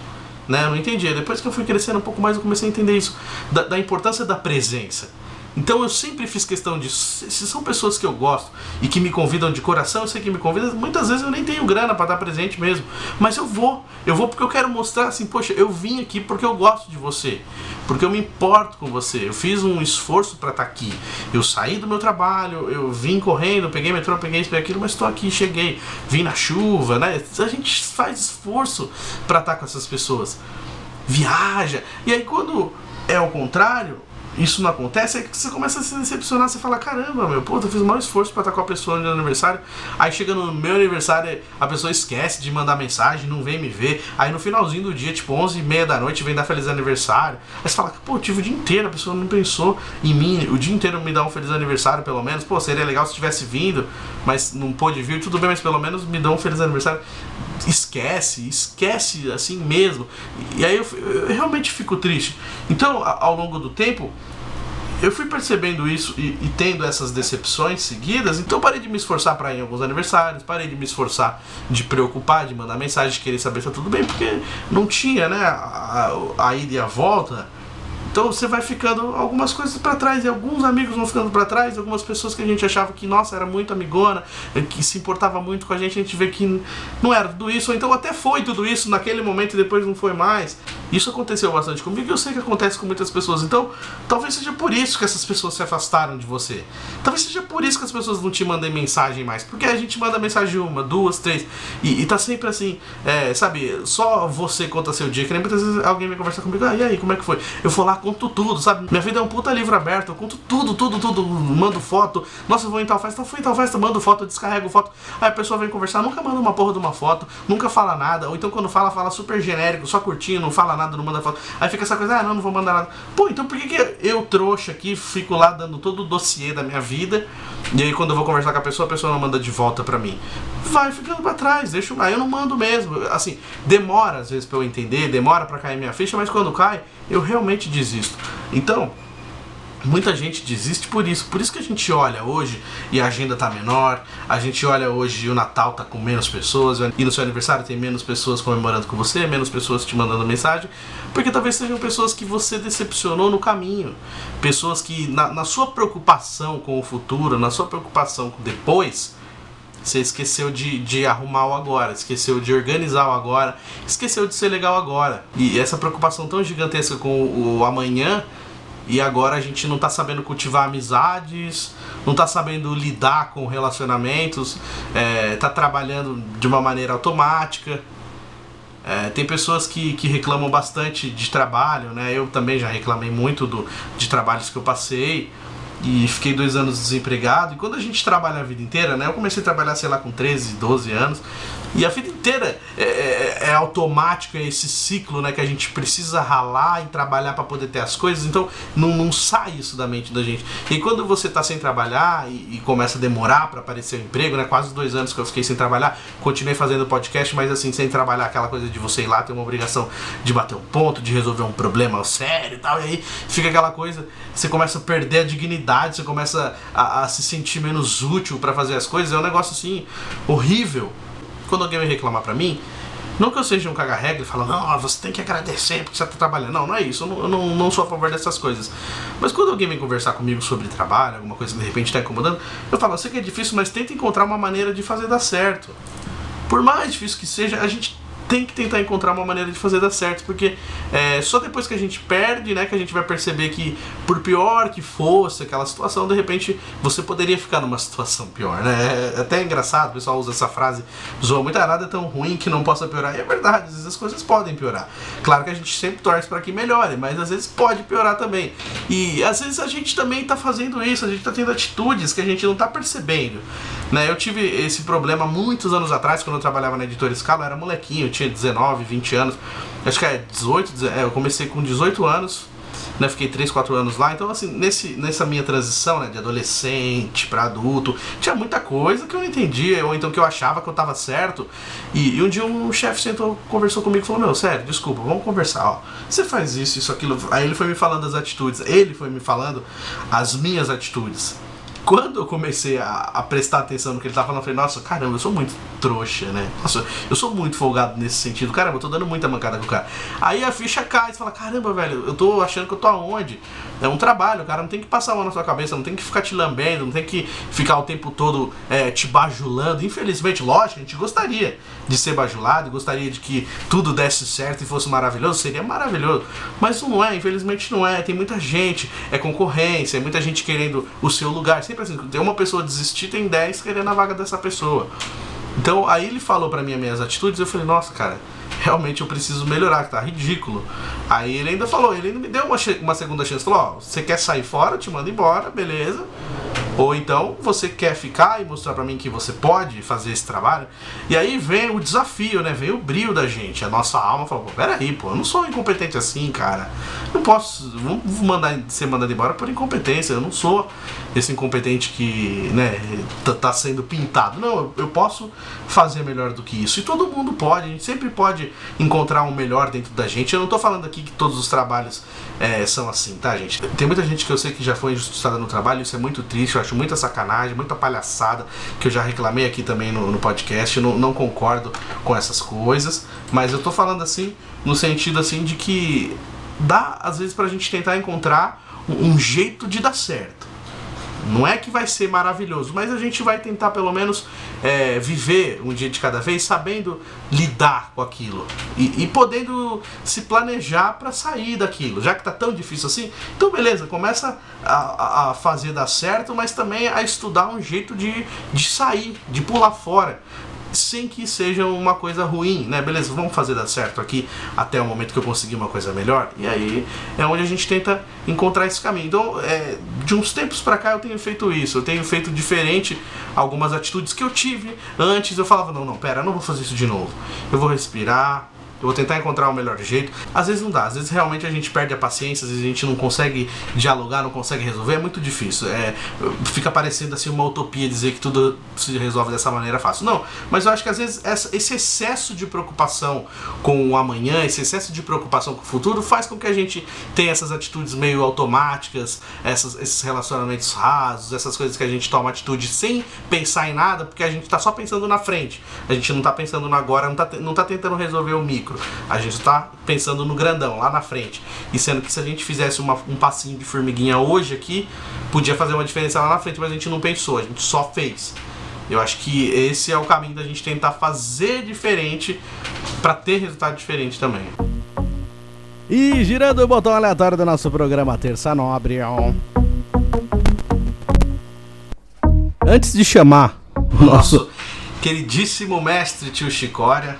Né? Eu não entendia. Depois que eu fui crescendo um pouco mais eu comecei a entender isso. Da, da importância da presença. Então eu sempre fiz questão disso. Se são pessoas que eu gosto e que me convidam de coração, eu sei que me convidam. Muitas vezes eu nem tenho grana para dar presente mesmo. Mas eu vou. Eu vou porque eu quero mostrar assim, poxa, eu vim aqui porque eu gosto de você. Porque eu me importo com você. Eu fiz um esforço para estar tá aqui. Eu saí do meu trabalho, eu vim correndo, peguei metrô, peguei isso, peguei aquilo, mas estou aqui, cheguei. Vim na chuva, né? A gente faz esforço para estar tá com essas pessoas. Viaja. E aí quando é o contrário, isso não acontece, é que você começa a se decepcionar, você fala, caramba, meu, pô, eu fiz o maior esforço pra estar com a pessoa no meu aniversário, aí chega no meu aniversário, a pessoa esquece de mandar mensagem, não vem me ver, aí no finalzinho do dia, tipo 11 e meia da noite, vem dar feliz aniversário, aí você fala, pô, tive o dia inteiro, a pessoa não pensou em mim, o dia inteiro me dá um feliz aniversário, pelo menos, pô, seria legal se tivesse vindo, mas não pôde vir, tudo bem, mas pelo menos me dá um feliz aniversário. Esquece, esquece assim mesmo. E aí eu, eu realmente fico triste. Então, ao longo do tempo, eu fui percebendo isso e, e, tendo essas decepções seguidas, então parei de me esforçar para ir em alguns aniversários, parei de me esforçar de preocupar, de mandar mensagem, de querer saber se tá tudo bem, porque não tinha, né, a, a, ida e a volta então você vai ficando algumas coisas para trás e alguns amigos vão ficando para trás, algumas pessoas que a gente achava que nossa era muito amigona, eh, que se importava muito com a gente, a gente vê que não era tudo isso, ou então até foi tudo isso naquele momento e depois não foi mais. Isso aconteceu bastante comigo e eu sei que acontece com muitas pessoas. Então, talvez seja por isso que essas pessoas se afastaram de você. Talvez seja por isso que as pessoas não te mandem mensagem mais. Porque a gente manda mensagem uma, duas, três. E, e tá sempre assim, é, sabe, só você conta seu dia. Que nem muitas vezes alguém vem conversar comigo, ah, e aí, como é que foi? Eu vou lá, conto tudo, sabe? Minha vida é um puta livro aberto, eu conto tudo, tudo, tudo, mando foto. Nossa, eu vou em tal festa, fui em tal festa, mando foto, descarrego foto. Aí a pessoa vem conversar, nunca manda uma porra de uma foto, nunca fala nada, ou então quando fala, fala super genérico, só curtindo, não fala nada, não manda foto. Aí fica essa coisa, ah, não, não vou mandar nada. Pô, então por que, que eu, trouxa aqui, fico lá dando todo o dossiê da minha vida, e aí quando eu vou conversar com a pessoa, a pessoa não manda de volta pra mim? Vai ficando pra trás, deixa eu. Aí eu não mando mesmo. Assim, demora às vezes pra eu entender, demora pra cair minha ficha, mas quando cai, eu realmente desisto. Então, Muita gente desiste por isso. Por isso que a gente olha hoje e a agenda tá menor. A gente olha hoje e o Natal tá com menos pessoas. E no seu aniversário tem menos pessoas comemorando com você, menos pessoas te mandando mensagem. Porque talvez sejam pessoas que você decepcionou no caminho. Pessoas que, na, na sua preocupação com o futuro, na sua preocupação com depois, você esqueceu de, de arrumar o agora, esqueceu de organizar o agora, esqueceu de ser legal agora. E essa preocupação tão gigantesca com o, o amanhã e agora a gente não tá sabendo cultivar amizades, não tá sabendo lidar com relacionamentos, é, tá trabalhando de uma maneira automática. É, tem pessoas que, que reclamam bastante de trabalho, né? Eu também já reclamei muito do, de trabalhos que eu passei e fiquei dois anos desempregado. E quando a gente trabalha a vida inteira, né? Eu comecei a trabalhar, sei lá, com 13, 12 anos. E a vida inteira é, é, é automático, esse ciclo, né? Que a gente precisa ralar e trabalhar para poder ter as coisas. Então não, não sai isso da mente da gente. E quando você tá sem trabalhar e, e começa a demorar para aparecer o um emprego, né? Quase dois anos que eu fiquei sem trabalhar, continuei fazendo podcast, mas assim, sem trabalhar aquela coisa de você ir lá ter uma obrigação de bater um ponto, de resolver um problema sério e tal. E aí fica aquela coisa, você começa a perder a dignidade, você começa a, a se sentir menos útil para fazer as coisas. É um negócio assim horrível quando alguém vem reclamar pra mim, não que eu seja um caga-regra e falo, não, você tem que agradecer porque você tá trabalhando. Não, não é isso. Eu não, eu não, não sou a favor dessas coisas. Mas quando alguém vem conversar comigo sobre trabalho, alguma coisa que de repente está incomodando, eu falo, eu sei que é difícil, mas tenta encontrar uma maneira de fazer dar certo. Por mais difícil que seja, a gente tem que tentar encontrar uma maneira de fazer dar certo, porque é, só depois que a gente perde, né, que a gente vai perceber que, por pior que fosse aquela situação, de repente você poderia ficar numa situação pior, né? É até engraçado, o pessoal usa essa frase, zoa muito, nada é tão ruim que não possa piorar. E é verdade, às vezes as coisas podem piorar. Claro que a gente sempre torce para que melhore, mas às vezes pode piorar também. E às vezes a gente também está fazendo isso, a gente está tendo atitudes que a gente não está percebendo. Né? Eu tive esse problema muitos anos atrás, quando eu trabalhava na editora Scala, eu era molequinho, tinha 19, 20 anos. Acho que é 18, é, eu comecei com 18 anos, né, fiquei 3, 4 anos lá. Então, assim, nesse, nessa minha transição né, de adolescente para adulto, tinha muita coisa que eu não entendia, ou então que eu achava que eu tava certo. E, e um dia um chefe sentou, conversou comigo e falou: Meu, sério, desculpa, vamos conversar. Ó, você faz isso, isso, aquilo. Aí ele foi me falando as atitudes, ele foi me falando as minhas atitudes quando eu comecei a, a, prestar atenção no que ele tava falando, eu falei, nossa, caramba, eu sou muito trouxa, né? Nossa, eu sou muito folgado nesse sentido. Caramba, eu tô dando muita mancada com o cara. Aí a ficha cai, você fala, caramba, velho, eu tô achando que eu tô aonde? É um trabalho, o cara não tem que passar mão na sua cabeça, não tem que ficar te lambendo, não tem que ficar o tempo todo é, te bajulando. Infelizmente, lógico, a gente gostaria de ser bajulado, gostaria de que tudo desse certo e fosse maravilhoso, seria maravilhoso. Mas não é, infelizmente não é. Tem muita gente, é concorrência, é muita gente querendo o seu lugar. Sempre assim, tem uma pessoa desistir, tem 10 querendo a vaga dessa pessoa. Então aí ele falou para mim as minhas atitudes, eu falei, nossa, cara, realmente eu preciso melhorar, que tá ridículo. Aí ele ainda falou, ele ainda me deu uma, uma segunda chance, falou, ó, você quer sair fora, eu te mando embora, beleza. Ou então você quer ficar e mostrar para mim que você pode fazer esse trabalho. E aí vem o desafio, né? Vem o brilho da gente. A nossa alma fala, pô, peraí, pô, eu não sou incompetente assim, cara. Não posso vou mandar, ser mandado embora por incompetência. Eu não sou esse incompetente que, né, tá, tá sendo pintado. Não, eu, posso fazer melhor do que isso. E todo mundo pode, a gente sempre pode encontrar um melhor dentro da gente. Eu não tô falando aqui que todos os trabalhos é, são assim, tá, gente? Tem muita gente que eu sei que já foi injustiçada no trabalho, isso é muito triste, eu acho muita sacanagem, muita palhaçada, que eu já reclamei aqui também no, no podcast, não, não concordo com essas coisas, mas eu tô falando assim, no sentido assim de que dá, às vezes, pra gente tentar encontrar um, um jeito de dar certo. Não é que vai ser maravilhoso, mas a gente vai tentar pelo menos é, viver um dia de cada vez sabendo lidar com aquilo e, e podendo se planejar para sair daquilo, já que tá tão difícil assim. Então, beleza, começa a, a fazer dar certo, mas também a estudar um jeito de, de sair, de pular fora sem que seja uma coisa ruim, né? Beleza, vamos fazer dar certo aqui até o momento que eu conseguir uma coisa melhor. E aí é onde a gente tenta encontrar esse caminho. Então, é, de uns tempos para cá eu tenho feito isso, eu tenho feito diferente algumas atitudes que eu tive antes. Eu falava, não, não, pera, eu não vou fazer isso de novo. Eu vou respirar, eu vou tentar encontrar o melhor jeito. Às vezes não dá, às vezes realmente a gente perde a paciência, às vezes a gente não consegue dialogar, não consegue resolver, é muito difícil. É, fica parecendo assim uma utopia dizer que tudo se resolve dessa maneira fácil. Não, mas eu acho que às vezes essa, esse excesso de preocupação com o amanhã, esse excesso de preocupação com o futuro faz com que a gente tenha essas atitudes meio automáticas, essas, esses relacionamentos rasos, essas coisas que a gente toma atitude sem pensar em nada, porque a gente está só pensando na frente. A gente não está pensando no agora, não está não tá tentando resolver o micro micro. A gente está pensando no grandão, lá na frente. E sendo que se a gente fizesse uma, um passinho de formiguinha hoje aqui, podia fazer uma diferença lá na frente, mas a gente não pensou, a gente só fez. Eu acho que esse é o caminho da gente tentar fazer diferente para ter resultado diferente também. E girando o botão aleatório do nosso programa Terça Nobre. Antes de chamar o nosso queridíssimo mestre tio Chicória,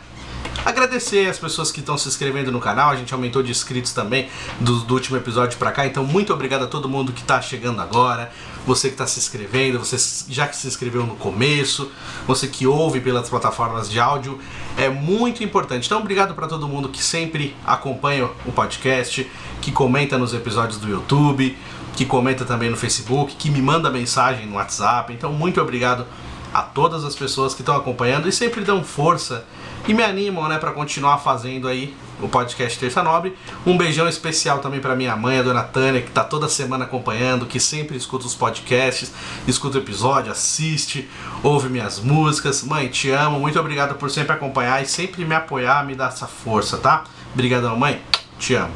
Agradecer as pessoas que estão se inscrevendo no canal, a gente aumentou de inscritos também do, do último episódio para cá, então muito obrigado a todo mundo que está chegando agora, você que está se inscrevendo, você já que se inscreveu no começo, você que ouve pelas plataformas de áudio, é muito importante. Então obrigado para todo mundo que sempre acompanha o podcast, que comenta nos episódios do YouTube, que comenta também no Facebook, que me manda mensagem no WhatsApp. Então muito obrigado a todas as pessoas que estão acompanhando e sempre dão força e me animam, né, para continuar fazendo aí o podcast Terça Nobre. Um beijão especial também para minha mãe, a dona Tânia, que tá toda semana acompanhando, que sempre escuta os podcasts, escuta o episódio, assiste, ouve minhas músicas. Mãe, te amo, muito obrigado por sempre acompanhar e sempre me apoiar, me dar essa força, tá? Obrigadão, mãe. Te amo.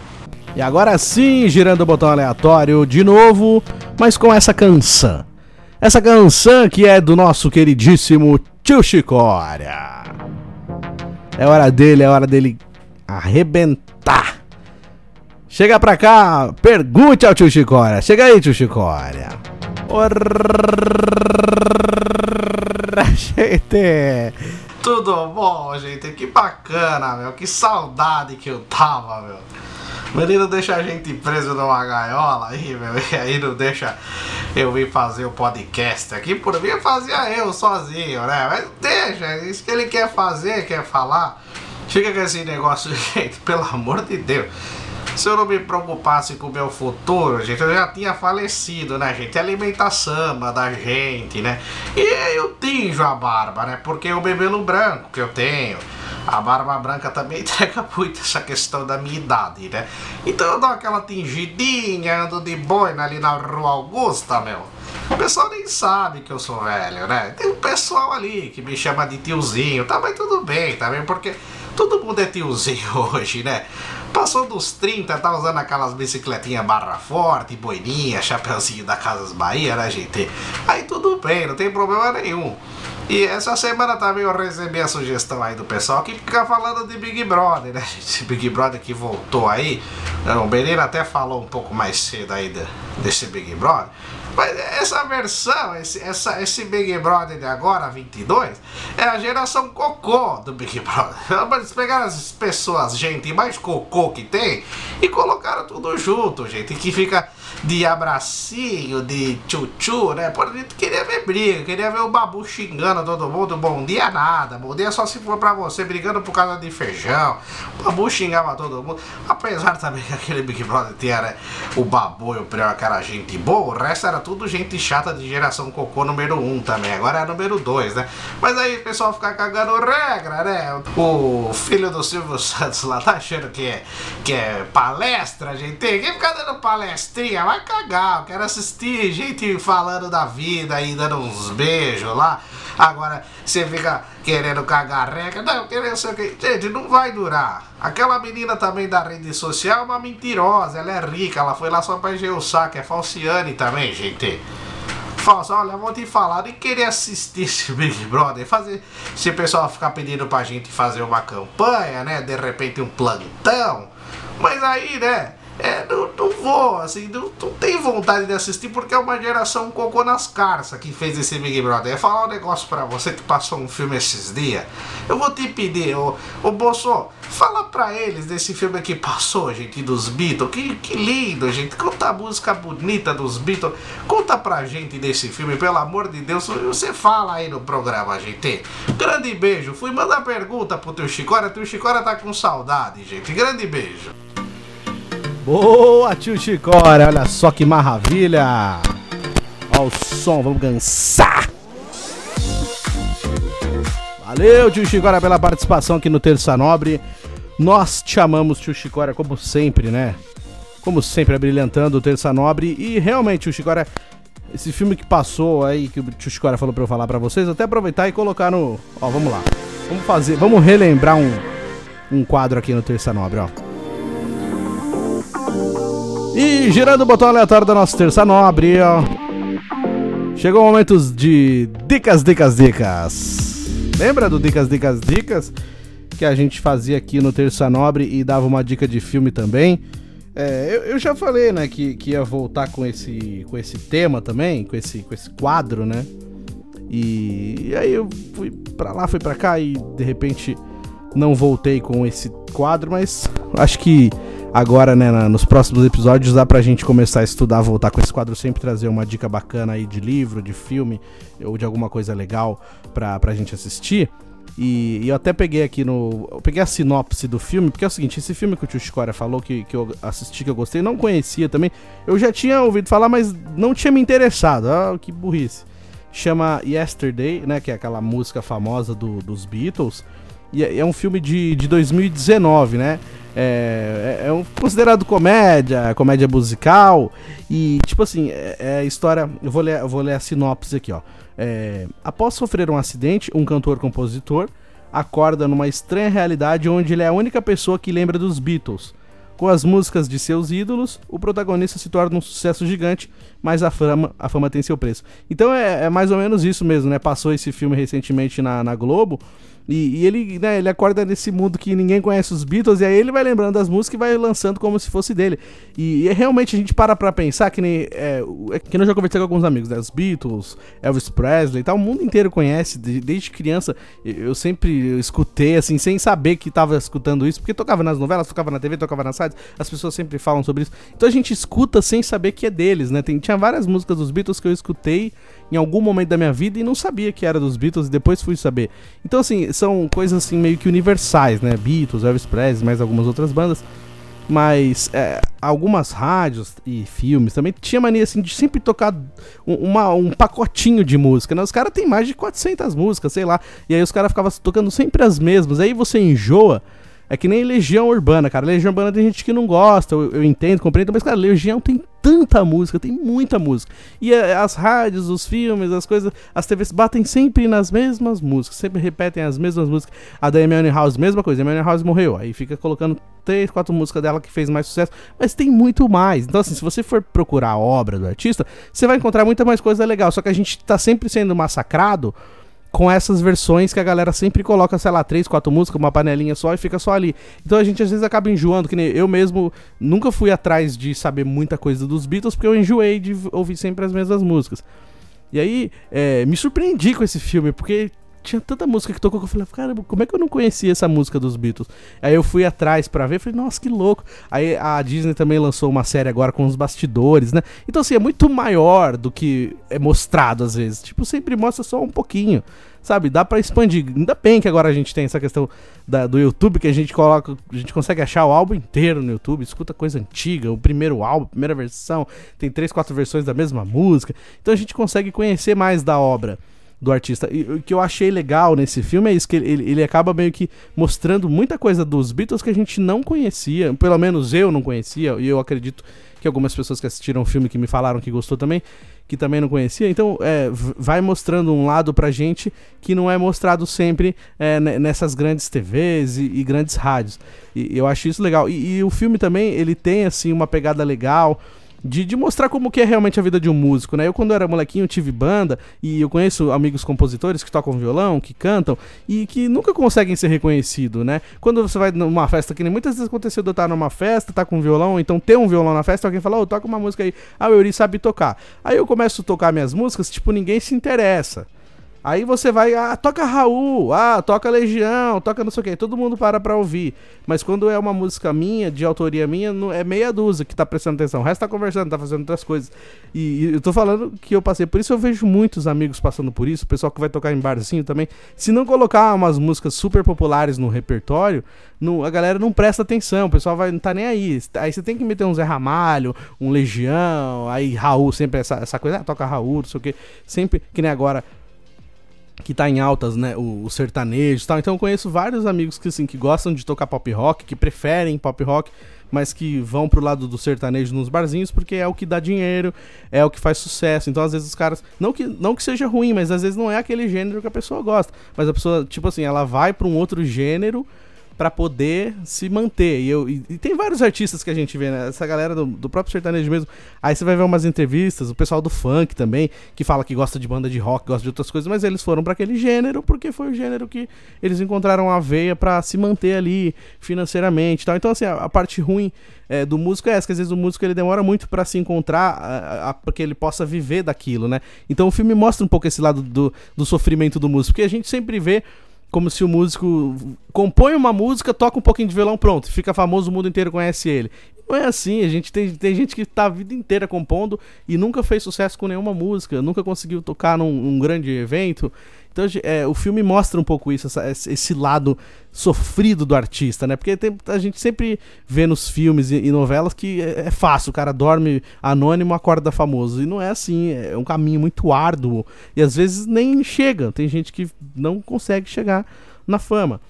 E agora sim, girando o botão aleatório de novo, mas com essa canção. Essa canção que é do nosso queridíssimo Tio Chicória. É hora dele, é hora dele arrebentar. Chega pra cá, pergunte ao tio Chicória. Chega aí, tio Chicória. gente. Tudo bom, gente? Que bacana, meu. Que saudade que eu tava, meu. O menino deixa a gente preso numa gaiola aí, meu, e aí não deixa eu vir fazer o podcast aqui. Por mim, fazia eu sozinho, né? Mas deixa, isso que ele quer fazer, quer falar. Fica com esse negócio, <laughs> gente, pelo amor de Deus. Se eu não me preocupasse com o meu futuro, gente, eu já tinha falecido, né, gente? Alimentação da gente, né? E eu tinjo a barba, né? Porque o bebelo branco que eu tenho a barba branca também <laughs> entrega muito essa questão da minha idade, né? Então eu dou aquela tingidinha, ando de boina ali na Rua Augusta, meu. O pessoal nem sabe que eu sou velho, né? Tem um pessoal ali que me chama de tiozinho, tá? Mas tudo bem, tá? Porque todo mundo é tiozinho <laughs> hoje, né? Passou dos 30, tá usando aquelas bicicletinhas barra forte, boininha, chapeuzinho da Casas Bahia, né, gente? Aí tudo bem, não tem problema nenhum. E essa semana também eu recebi a sugestão aí do pessoal que fica falando de Big Brother, né? Esse <laughs> Big Brother que voltou aí. O Benino até falou um pouco mais cedo aí desse Big Brother. Mas essa versão, esse, essa, esse Big Brother de agora, 22, é a geração cocô do Big Brother. <laughs> Eles pegaram as pessoas, gente mais cocô que tem, e colocaram tudo junto, gente. Que fica de abracinho, de tchutchu, né? Por gente queria ver briga, queria ver o babu xingando todo mundo. Bom dia nada, bom dia só se for pra você, brigando por causa de feijão. O babu xingava todo mundo. Apesar também que aquele Big Brother tinha né, o babu e o que era gente boa, o resto era tudo gente chata de geração cocô número 1 um também. Agora é número 2, né? Mas aí o pessoal fica cagando regra, né? O filho do Silvio <laughs> Santos lá tá achando que é, que é palestra, gente. Quem fica dando palestrinha? Vai cagar, eu quero assistir gente falando da vida e dando uns beijos lá. Agora você fica querendo cagar regra. Não, querendo sei o que. Gente, não vai durar. Aquela menina também da rede social é uma mentirosa. Ela é rica, ela foi lá só pra encher o saco. É falciane também, gente. Falsa, olha, vou te falar, nem querer assistir esse <laughs> Big Brother, fazer. Se o pessoal ficar pedindo pra gente fazer uma campanha, né? De repente um plantão. Mas aí, né? É, não, não vou, assim, não, não tenho vontade de assistir porque é uma geração cocô nas carças que fez esse Big Brother. Ia falar um negócio pra você que passou um filme esses dias. Eu vou te pedir, ô, ô Bolso, fala pra eles desse filme que passou, gente, dos Beatles. Que, que lindo, gente. Conta a música bonita dos Beatles. Conta pra gente desse filme, pelo amor de Deus. Você fala aí no programa, gente. Grande beijo. Fui mandar pergunta pro teu Chicora. Teu Chicora tá com saudade, gente. Grande beijo. Boa, tio Chicória, olha só que maravilha! Olha o som, vamos cansar! Valeu, tio Chicória, pela participação aqui no Terça Nobre. Nós te amamos, tio Chicória, como sempre, né? Como sempre, brilhantando o Terça Nobre. E realmente, tio Chicória, esse filme que passou aí, que o tio Chicória falou pra eu falar pra vocês, até aproveitar e colocar no. Ó, vamos lá. Vamos fazer, vamos relembrar um, um quadro aqui no Terça Nobre, ó. E girando o botão aleatório da nossa terça nobre, ó. Chegou o momento de dicas, dicas, dicas. Lembra do dicas, dicas, dicas? Que a gente fazia aqui no Terça Nobre e dava uma dica de filme também. É, eu, eu, já falei, né, que, que ia voltar com esse, com esse tema também, com esse, com esse quadro, né? E, e aí eu fui pra lá, fui pra cá e de repente não voltei com esse quadro, mas acho que agora, né, nos próximos episódios dá pra gente começar a estudar, voltar com esse quadro, sempre trazer uma dica bacana aí de livro, de filme ou de alguma coisa legal pra, pra gente assistir. E, e eu até peguei aqui no. Eu peguei a sinopse do filme, porque é o seguinte: esse filme que o tio Chicória falou, que, que eu assisti, que eu gostei, não conhecia também. Eu já tinha ouvido falar, mas não tinha me interessado. Ah, que burrice. Chama Yesterday, né? Que é aquela música famosa do, dos Beatles. E é, é um filme de, de 2019, né? É, é, é um, considerado comédia, comédia musical. E, tipo assim, é, é história. Eu vou ler, eu vou ler a sinopse aqui, ó. É, após sofrer um acidente, um cantor-compositor acorda numa estranha realidade onde ele é a única pessoa que lembra dos Beatles. Com as músicas de seus ídolos, o protagonista se torna um sucesso gigante, mas a fama, a fama tem seu preço. Então é, é mais ou menos isso mesmo, né? Passou esse filme recentemente na, na Globo. E, e, ele, né, ele acorda nesse mundo que ninguém conhece os Beatles, e aí ele vai lembrando das músicas e vai lançando como se fosse dele. E, e realmente a gente para pra pensar que nem. É, é, que eu já conversei com alguns amigos, né? Os Beatles, Elvis Presley e tal, o mundo inteiro conhece. De, desde criança eu sempre escutei, assim, sem saber que tava escutando isso, porque tocava nas novelas, tocava na TV, tocava nas as pessoas sempre falam sobre isso. Então a gente escuta sem saber que é deles, né? Tem, tinha várias músicas dos Beatles que eu escutei em algum momento da minha vida e não sabia que era dos Beatles e depois fui saber. Então, assim, são coisas assim meio que universais, né? Beatles, Elvis Presley, mais algumas outras bandas. Mas é, algumas rádios e filmes também tinha mania assim de sempre tocar um, uma, um pacotinho de música, né? Os caras têm mais de 400 músicas, sei lá. E aí os caras ficavam tocando sempre as mesmas. Aí você enjoa é que nem Legião Urbana, cara. Legião Urbana tem gente que não gosta, eu, eu entendo, compreendo, mas, cara, Legião tem tanta música, tem muita música. E a, as rádios, os filmes, as coisas, as TVs batem sempre nas mesmas músicas, sempre repetem as mesmas músicas. A da Amy House, mesma coisa, Amy House morreu, aí fica colocando três, quatro músicas dela que fez mais sucesso, mas tem muito mais. Então, assim, se você for procurar a obra do artista, você vai encontrar muita mais coisa legal, só que a gente tá sempre sendo massacrado com essas versões que a galera sempre coloca, sei lá, três, quatro músicas, uma panelinha só e fica só ali. Então a gente às vezes acaba enjoando, que nem eu mesmo nunca fui atrás de saber muita coisa dos Beatles, porque eu enjoei de ouvir sempre as mesmas músicas. E aí, é, me surpreendi com esse filme, porque tinha tanta música que tocou que eu falei, caramba, como é que eu não conhecia essa música dos Beatles? Aí eu fui atrás para ver, falei, nossa, que louco. Aí a Disney também lançou uma série agora com os bastidores, né? Então assim, é muito maior do que é mostrado às vezes. Tipo, sempre mostra só um pouquinho. Sabe, dá para expandir. Ainda bem que agora a gente tem essa questão da, do YouTube, que a gente coloca, a gente consegue achar o álbum inteiro no YouTube, escuta coisa antiga, o primeiro álbum, primeira versão, tem três, quatro versões da mesma música. Então a gente consegue conhecer mais da obra do artista. E o que eu achei legal nesse filme é isso, que ele, ele acaba meio que mostrando muita coisa dos Beatles que a gente não conhecia, pelo menos eu não conhecia, e eu acredito que algumas pessoas que assistiram o filme que me falaram que gostou também, que também não conhecia. Então, é, vai mostrando um lado pra gente que não é mostrado sempre é, nessas grandes TVs e, e, grandes rádios. E eu acho isso legal. E, e, o filme também, ele tem, assim, uma pegada legal de, de, mostrar como que é realmente a vida de um músico, né? Eu quando era molequinho tive banda e eu conheço amigos compositores que tocam violão, que cantam e que nunca conseguem ser reconhecidos, né? Quando você vai numa festa, que nem muitas vezes aconteceu de eu estar numa festa, tá com um violão, então ter um violão na festa, alguém fala, ô, oh, toca uma música aí. Ah, o Yuri sabe tocar. Aí eu começo a tocar minhas músicas, tipo, ninguém se interessa. Aí você vai, ah, toca Raul, ah, toca Legião, toca não sei o que, todo mundo para pra ouvir. Mas quando é uma música minha, de autoria minha, não, é meia dúzia que tá prestando atenção. O resto tá conversando, tá fazendo outras coisas. E, e, eu tô falando que eu passei por isso, eu vejo muitos amigos passando por isso, o pessoal que vai tocar em barzinho também. Se não colocar umas músicas super populares no repertório, não, a galera não presta atenção, o pessoal vai, não tá nem aí. Aí você tem que meter um Zé Ramalho, um Legião, aí Raul, sempre essa, essa coisa, ah, toca Raul, não sei o que. Sempre, que nem agora que tá em altas, né, o, o sertanejo e tal. Então eu conheço vários amigos que assim que gostam de tocar pop rock, que preferem pop rock, mas que vão pro lado do sertanejo nos barzinhos porque é o que dá dinheiro, é o que faz sucesso. Então às vezes os caras, não que não que seja ruim, mas às vezes não é aquele gênero que a pessoa gosta, mas a pessoa, tipo assim, ela vai para um outro gênero para poder se manter. E, eu, e, e, tem vários artistas que a gente vê, né? Essa galera do, do, próprio sertanejo mesmo. Aí você vai ver umas entrevistas, o pessoal do funk também, que fala que gosta de banda de rock, gosta de outras coisas, mas eles foram para aquele gênero porque foi o gênero que eles encontraram a veia para se manter ali financeiramente tal. Então, assim, a, a parte ruim é, do músico é essa, que às vezes o músico ele demora muito para se encontrar, para que ele possa viver daquilo, né? Então o filme mostra um pouco esse lado do, do sofrimento do músico, porque a gente sempre vê como se o músico compõe uma música, toca um pouquinho de violão, pronto, fica famoso, o mundo inteiro conhece ele. Não é assim, a gente tem, tem gente que tá a vida inteira compondo e nunca fez sucesso com nenhuma música, nunca conseguiu tocar num, num grande evento. Então é, o filme mostra um pouco isso, essa, esse lado sofrido do artista, né? Porque tem, a gente sempre vê nos filmes e, e novelas que é, é, fácil, o cara dorme anônimo, acorda famoso. E não é assim, é um caminho muito árduo. E às vezes nem chega. Tem gente que não consegue chegar na fama.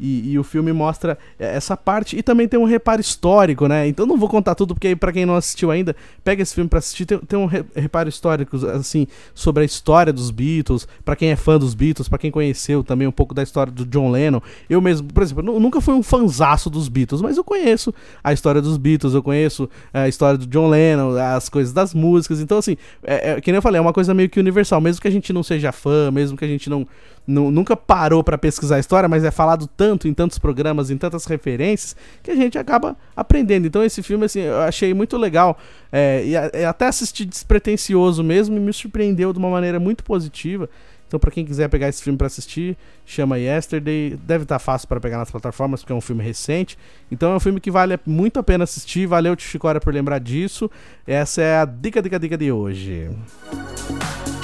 E, e, o filme mostra é, essa parte e também tem um reparo histórico, né? Então não vou contar tudo porque para quem não assistiu ainda, pega esse filme para assistir. Tem, tem, um reparo histórico assim sobre a história dos Beatles, para quem é fã dos Beatles, para quem conheceu também um pouco da história do John Lennon. Eu mesmo, por exemplo, nunca fui um fanzaço dos Beatles, mas eu conheço a história dos Beatles, eu conheço é, a história do John Lennon, as coisas das músicas. Então assim, é, é, que nem eu falei, é uma coisa meio que universal, mesmo que a gente não seja fã, mesmo que a gente não nunca parou para pesquisar a história, mas é falado tanto em tantos programas, em tantas referências, que a gente acaba aprendendo. Então esse filme, assim, eu achei muito legal. É, e, e até assisti despretensioso mesmo e me surpreendeu de uma maneira muito positiva. Então, para quem quiser pegar esse filme para assistir, chama Yesterday. Deve estar tá fácil para pegar nas plataformas, porque é um filme recente. Então, é um filme que vale muito a pena assistir. Valeu, Tichicória, por lembrar disso. Essa é a dica, dica, dica de hoje. Música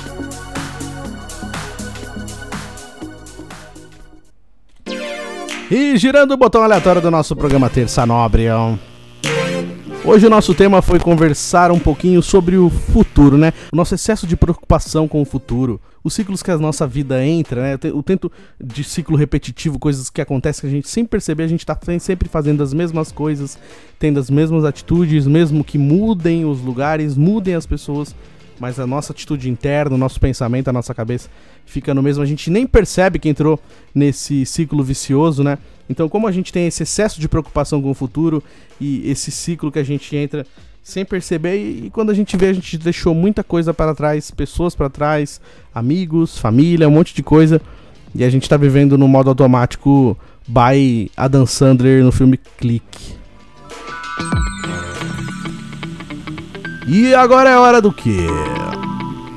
E girando o botão aleatório do nosso programa Terça Nobre. Hoje o nosso tema foi conversar um pouquinho sobre o futuro, né? O nosso excesso de preocupação com o futuro, os ciclos que a nossa vida entra, né? O tento de ciclo repetitivo, coisas que acontecem que a gente sem perceber, a gente tá sempre fazendo as mesmas coisas, tendo as mesmas atitudes, mesmo que mudem os lugares, mudem as pessoas mas a nossa atitude interna, o nosso pensamento, a nossa cabeça fica no mesmo. A gente nem percebe que entrou nesse ciclo vicioso, né? Então, como a gente tem esse excesso de preocupação com o futuro e esse ciclo que a gente entra sem perceber, e, quando a gente vê, a gente deixou muita coisa para trás, pessoas para trás, amigos, família, um monte de coisa, e a gente tá vivendo no modo automático by Adam Sandler no filme Clique. E agora é hora do quê?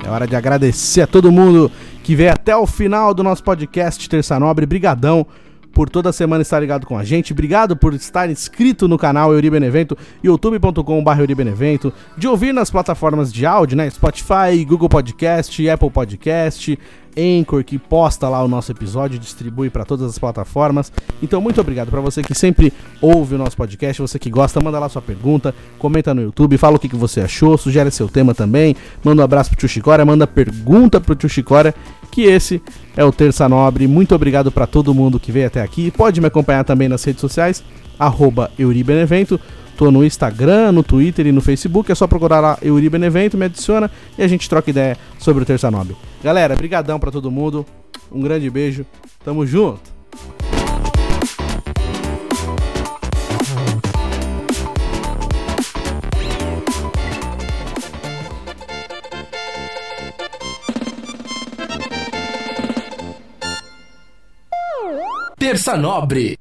É hora de agradecer a todo mundo que veio até o final do nosso podcast Terça Nobre. Brigadão por toda semana estar ligado com a gente. Obrigado por estar inscrito no canal Euribenevento, youtube.com.br Euribenevento, de ouvir nas plataformas de áudio, né? Spotify, Google Podcast, Apple Podcast, Anchor, que posta lá o nosso episódio distribui para todas as plataformas. Então, muito obrigado para você que sempre ouve o nosso podcast, você que gosta, manda lá sua pergunta, comenta no YouTube, fala o que, que você achou, sugere seu tema também, manda um abraço pro Tio Chicória, manda pergunta pro Tio Chicória, que esse é o Terça Nobre. Muito obrigado para todo mundo que veio até aqui. Pode me acompanhar também nas redes sociais, arroba Euribenevento. Tô no Instagram, no Twitter e no Facebook. É só procurar lá Euri Benevento, me adiciona e a gente troca ideia sobre o Terça Nobre. Galera, brigadão para todo mundo. Um grande beijo. Tamo junto. Terça Nobre.